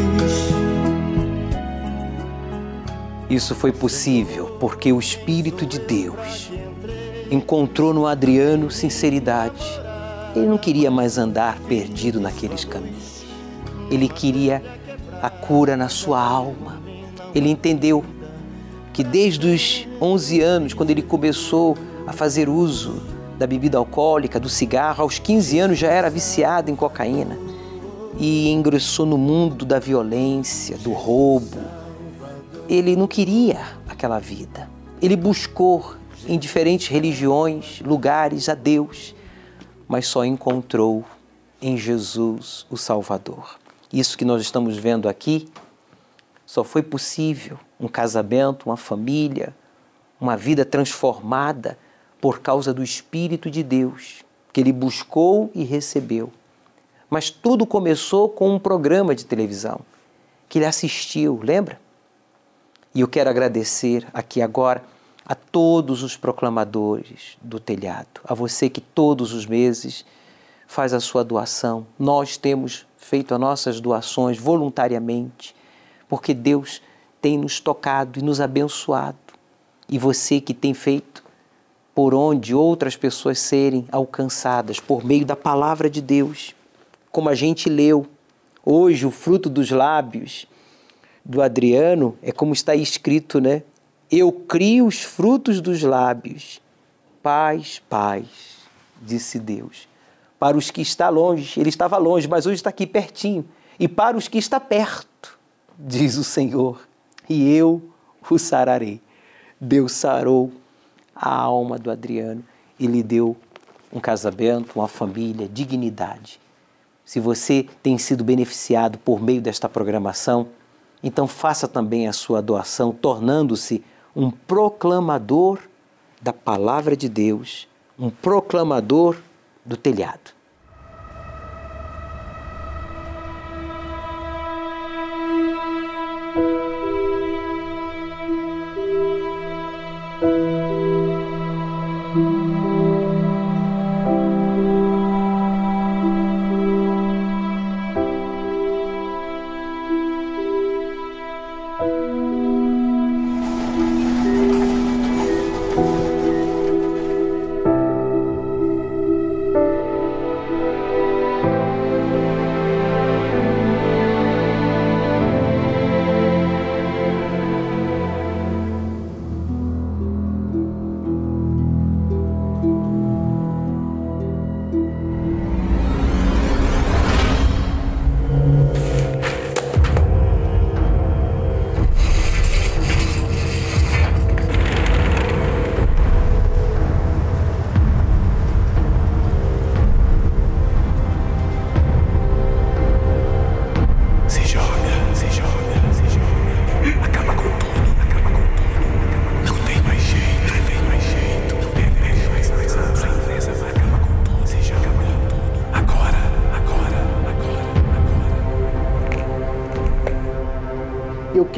Isso foi possível porque o Espírito de Deus encontrou no Adriano sinceridade. Ele não queria mais andar perdido naqueles caminhos. Ele queria a cura na sua alma. Ele entendeu que desde os 11 anos, quando ele começou a fazer uso da bebida alcoólica, do cigarro, aos 15 anos já era viciado em cocaína e ingressou no mundo da violência, do roubo, ele não queria aquela vida. Ele buscou em diferentes religiões, lugares a Deus, mas só encontrou em Jesus o Salvador. Isso que nós estamos vendo aqui só foi possível um casamento, uma família, uma vida transformada por causa do Espírito de Deus que ele buscou e recebeu. Mas tudo começou com um programa de televisão que ele assistiu, lembra? E eu quero agradecer aqui agora a todos os proclamadores do telhado, a você que todos os meses faz a sua doação. Nós temos feito as nossas doações voluntariamente, porque Deus tem nos tocado e nos abençoado. E você que tem feito por onde outras pessoas serem alcançadas por meio da palavra de Deus, como a gente leu hoje, o fruto dos lábios do Adriano é como está escrito, né? Eu crio os frutos dos lábios. Paz, paz, disse Deus. Para os que está longe, ele estava longe, mas hoje está aqui pertinho. E para os que está perto, diz o Senhor, e eu o sararei. Deus sarou a alma do Adriano e lhe deu um casamento, uma família, dignidade. Se você tem sido beneficiado por meio desta programação, então faça também a sua doação, tornando-se um proclamador da palavra de Deus, um proclamador do telhado.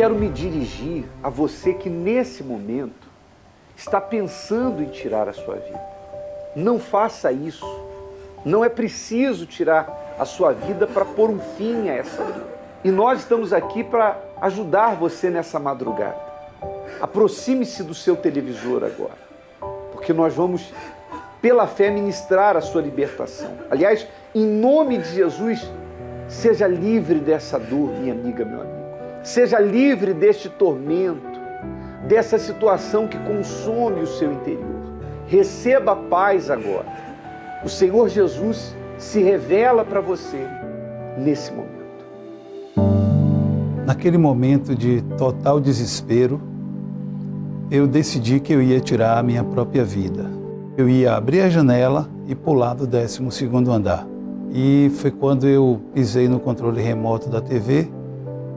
Quero me dirigir a você que nesse momento está pensando em tirar a sua vida. Não faça isso. Não é preciso tirar a sua vida para pôr um fim a essa vida. E nós estamos aqui para ajudar você nessa madrugada. Aproxime-se do seu televisor agora, porque nós vamos, pela fé, ministrar a sua libertação. Aliás, em nome de Jesus, seja livre dessa dor, minha amiga, meu amigo. Seja livre deste tormento, dessa situação que consome o seu interior. Receba a paz agora. O Senhor Jesus se revela para você nesse momento. Naquele momento de total desespero, eu decidi que eu ia tirar a minha própria vida. Eu ia abrir a janela e pular do 12 andar. E foi quando eu pisei no controle remoto da TV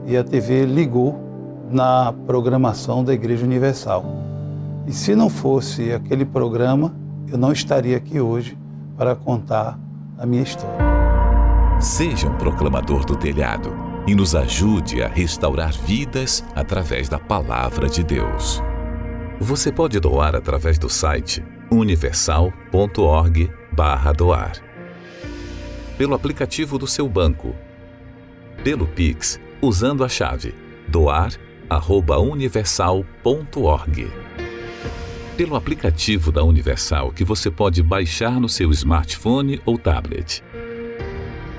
e a TV ligou na programação da Igreja Universal. E se não fosse aquele programa, eu não estaria aqui hoje para contar a minha história. Seja um proclamador do telhado e nos ajude a restaurar vidas através da palavra de Deus. Você pode doar através do site universal.org/doar, pelo aplicativo do seu banco, pelo Pix usando a chave doar@universal.org. Pelo aplicativo da Universal que você pode baixar no seu smartphone ou tablet.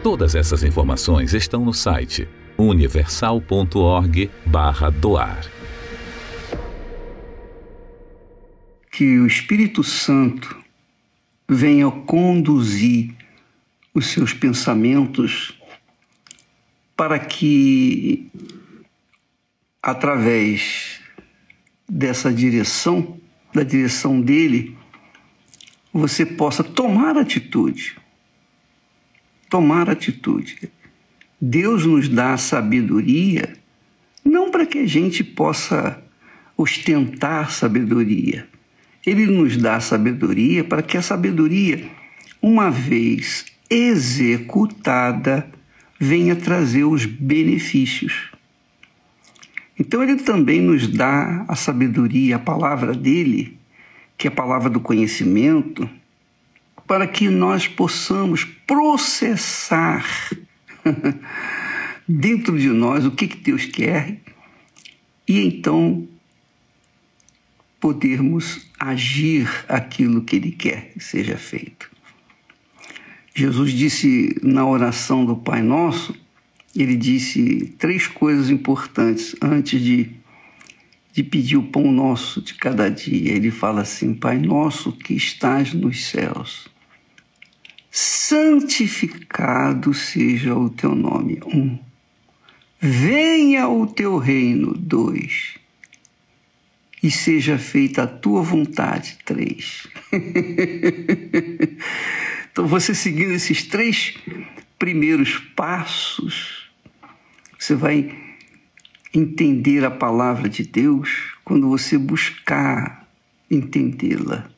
Todas essas informações estão no site universal.org/doar. Que o Espírito Santo venha conduzir os seus pensamentos para que, através dessa direção, da direção dele, você possa tomar atitude. Tomar atitude. Deus nos dá sabedoria não para que a gente possa ostentar sabedoria. Ele nos dá sabedoria para que a sabedoria, uma vez executada, venha trazer os benefícios. Então ele também nos dá a sabedoria, a palavra dele, que é a palavra do conhecimento, para que nós possamos processar dentro de nós o que, que Deus quer e então podermos agir aquilo que Ele quer que seja feito. Jesus disse na oração do Pai Nosso, ele disse três coisas importantes antes de, de pedir o pão nosso de cada dia. Ele fala assim: Pai nosso que estás nos céus, santificado seja o teu nome. Um. Venha o teu reino. Dois. E seja feita a tua vontade. Três. então, você seguindo esses três primeiros passos, você vai entender a palavra de Deus quando você buscar entendê-la.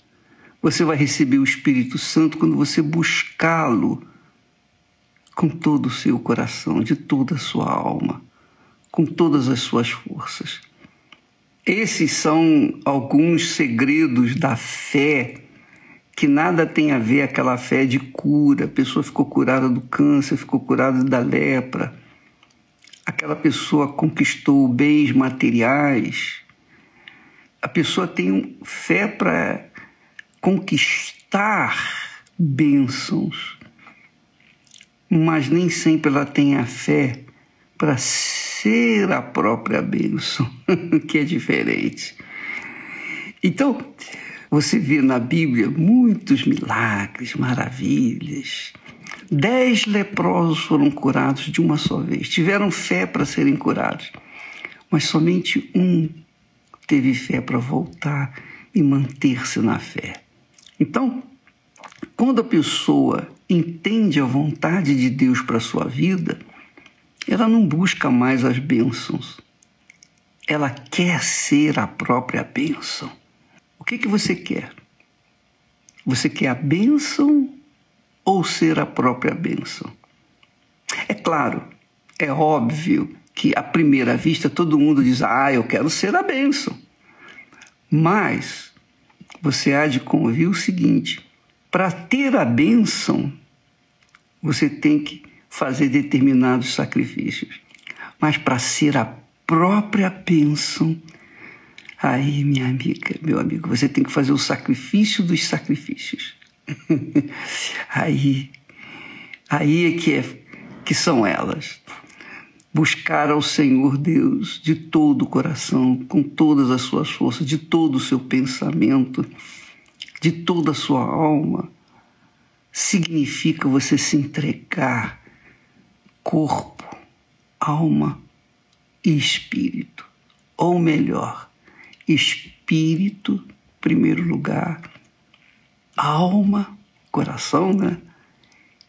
Você vai receber o Espírito Santo quando você buscá-lo com todo o seu coração, de toda a sua alma, com todas as suas forças. Esses são alguns segredos da fé que nada tem a ver aquela fé de cura. A pessoa ficou curada do câncer, ficou curada da lepra. Aquela pessoa conquistou bens materiais. A pessoa tem fé para conquistar bênçãos, mas nem sempre ela tem a fé para ser a própria bênção, que é diferente. Então, você vê na Bíblia muitos milagres, maravilhas. Dez leprosos foram curados de uma só vez, tiveram fé para serem curados, mas somente um teve fé para voltar e manter-se na fé. Então, quando a pessoa entende a vontade de Deus para a sua vida, ela não busca mais as bênçãos. Ela quer ser a própria bênção. O que, que você quer? Você quer a bênção ou ser a própria bênção? É claro, é óbvio que à primeira vista todo mundo diz: Ah, eu quero ser a bênção. Mas você há de convir o seguinte: para ter a bênção, você tem que fazer determinados sacrifícios. Mas para ser a própria bênção, aí, minha amiga, meu amigo, você tem que fazer o sacrifício dos sacrifícios. aí, aí é que, é que são elas buscar ao Senhor Deus de todo o coração, com todas as suas forças, de todo o seu pensamento, de toda a sua alma, significa você se entregar corpo, alma e espírito. Ou melhor, espírito, primeiro lugar, alma, coração, né?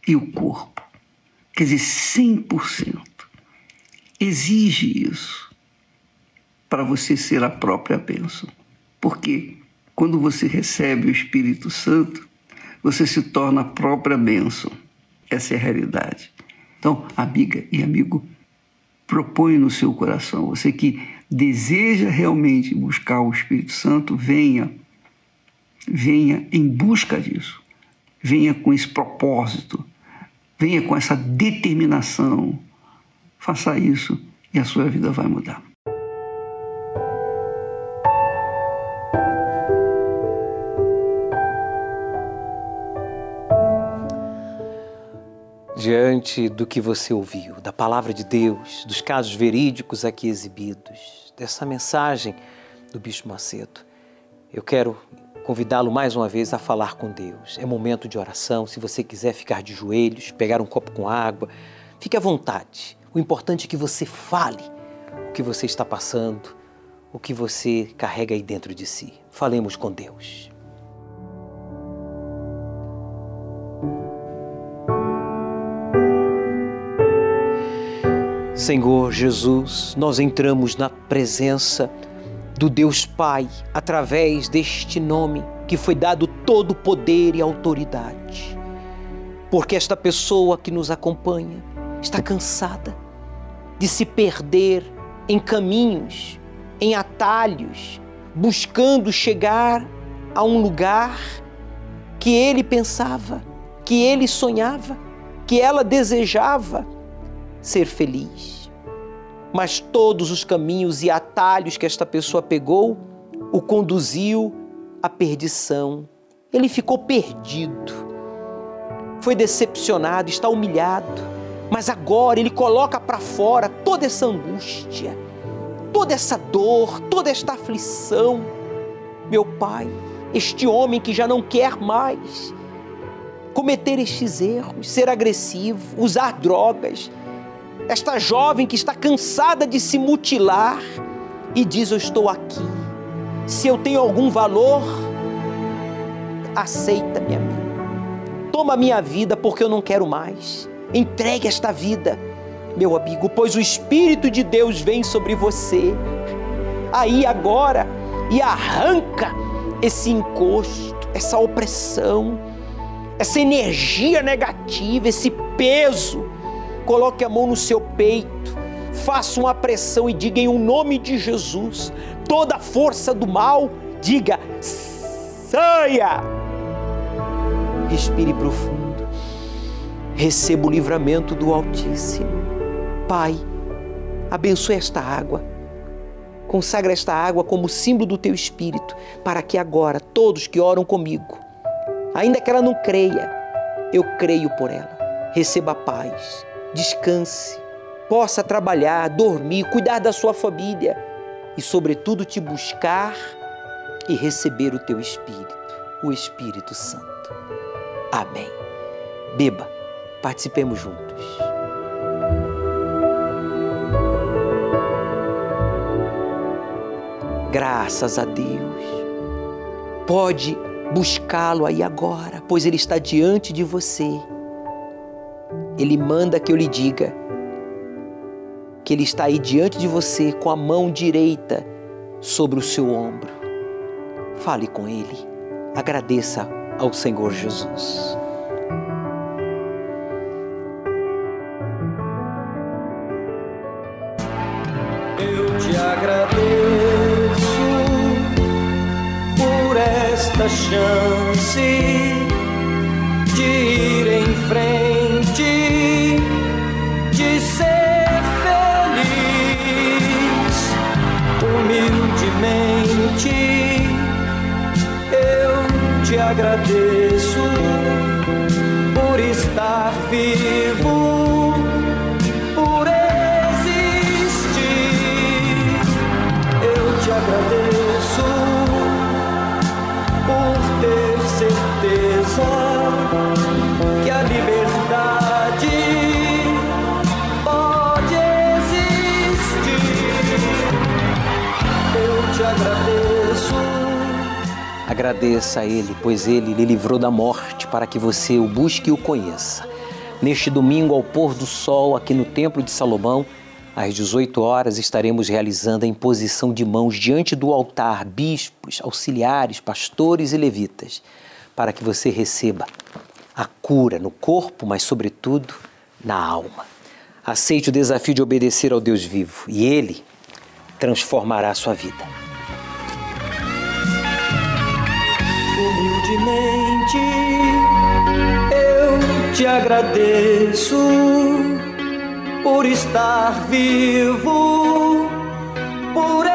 E o corpo. Quer dizer, 100% exige isso para você ser a própria bênção. Porque quando você recebe o Espírito Santo, você se torna a própria bênção. Essa é a realidade. Então, amiga e amigo, propõe no seu coração, você que deseja realmente buscar o Espírito Santo, venha, venha em busca disso. Venha com esse propósito, venha com essa determinação Faça isso e a sua vida vai mudar. Diante do que você ouviu, da palavra de Deus, dos casos verídicos aqui exibidos, dessa mensagem do Bispo Macedo, eu quero convidá-lo mais uma vez a falar com Deus. É momento de oração. Se você quiser ficar de joelhos, pegar um copo com água, fique à vontade. O importante é que você fale o que você está passando, o que você carrega aí dentro de si. Falemos com Deus. Senhor Jesus, nós entramos na presença do Deus Pai através deste nome que foi dado todo poder e autoridade. Porque esta pessoa que nos acompanha está cansada de se perder em caminhos, em atalhos, buscando chegar a um lugar que ele pensava, que ele sonhava, que ela desejava ser feliz. Mas todos os caminhos e atalhos que esta pessoa pegou o conduziu à perdição. Ele ficou perdido, foi decepcionado, está humilhado mas agora ele coloca para fora toda essa angústia, toda essa dor, toda esta aflição. Meu Pai, este homem que já não quer mais, cometer estes erros, ser agressivo, usar drogas. Esta jovem que está cansada de se mutilar e diz: Eu estou aqui. Se eu tenho algum valor, aceita-me a mim. Toma minha vida porque eu não quero mais. Entregue esta vida, meu amigo, pois o Espírito de Deus vem sobre você. Aí agora e arranca esse encosto, essa opressão, essa energia negativa, esse peso. Coloque a mão no seu peito, faça uma pressão e diga em um nome de Jesus: toda a força do mal, diga, saia! Respire profundo, receba o livramento do Altíssimo. Pai, abençoe esta água Consagra esta água como símbolo do teu espírito, para que agora todos que oram comigo, ainda que ela não creia, eu creio por ela. Receba paz, descanse, possa trabalhar, dormir, cuidar da sua família e, sobretudo, te buscar e receber o teu Espírito, o Espírito Santo. Amém. Beba, participemos juntos. Graças a Deus. Pode buscá-lo aí agora, pois ele está diante de você. Ele manda que eu lhe diga que ele está aí diante de você com a mão direita sobre o seu ombro. Fale com ele. Agradeça ao Senhor Jesus. Eu te agradeço esta chance de ir em frente, agradeço por estar vivo. Agradeça a Ele, pois Ele lhe livrou da morte para que você o busque e o conheça. Neste domingo, ao pôr do sol, aqui no Templo de Salomão, às 18 horas estaremos realizando a imposição de mãos diante do altar, bispos, auxiliares, pastores e levitas, para que você receba a cura no corpo, mas sobretudo na alma. Aceite o desafio de obedecer ao Deus vivo e ele transformará a sua vida. Humildemente eu te agradeço por estar vivo, por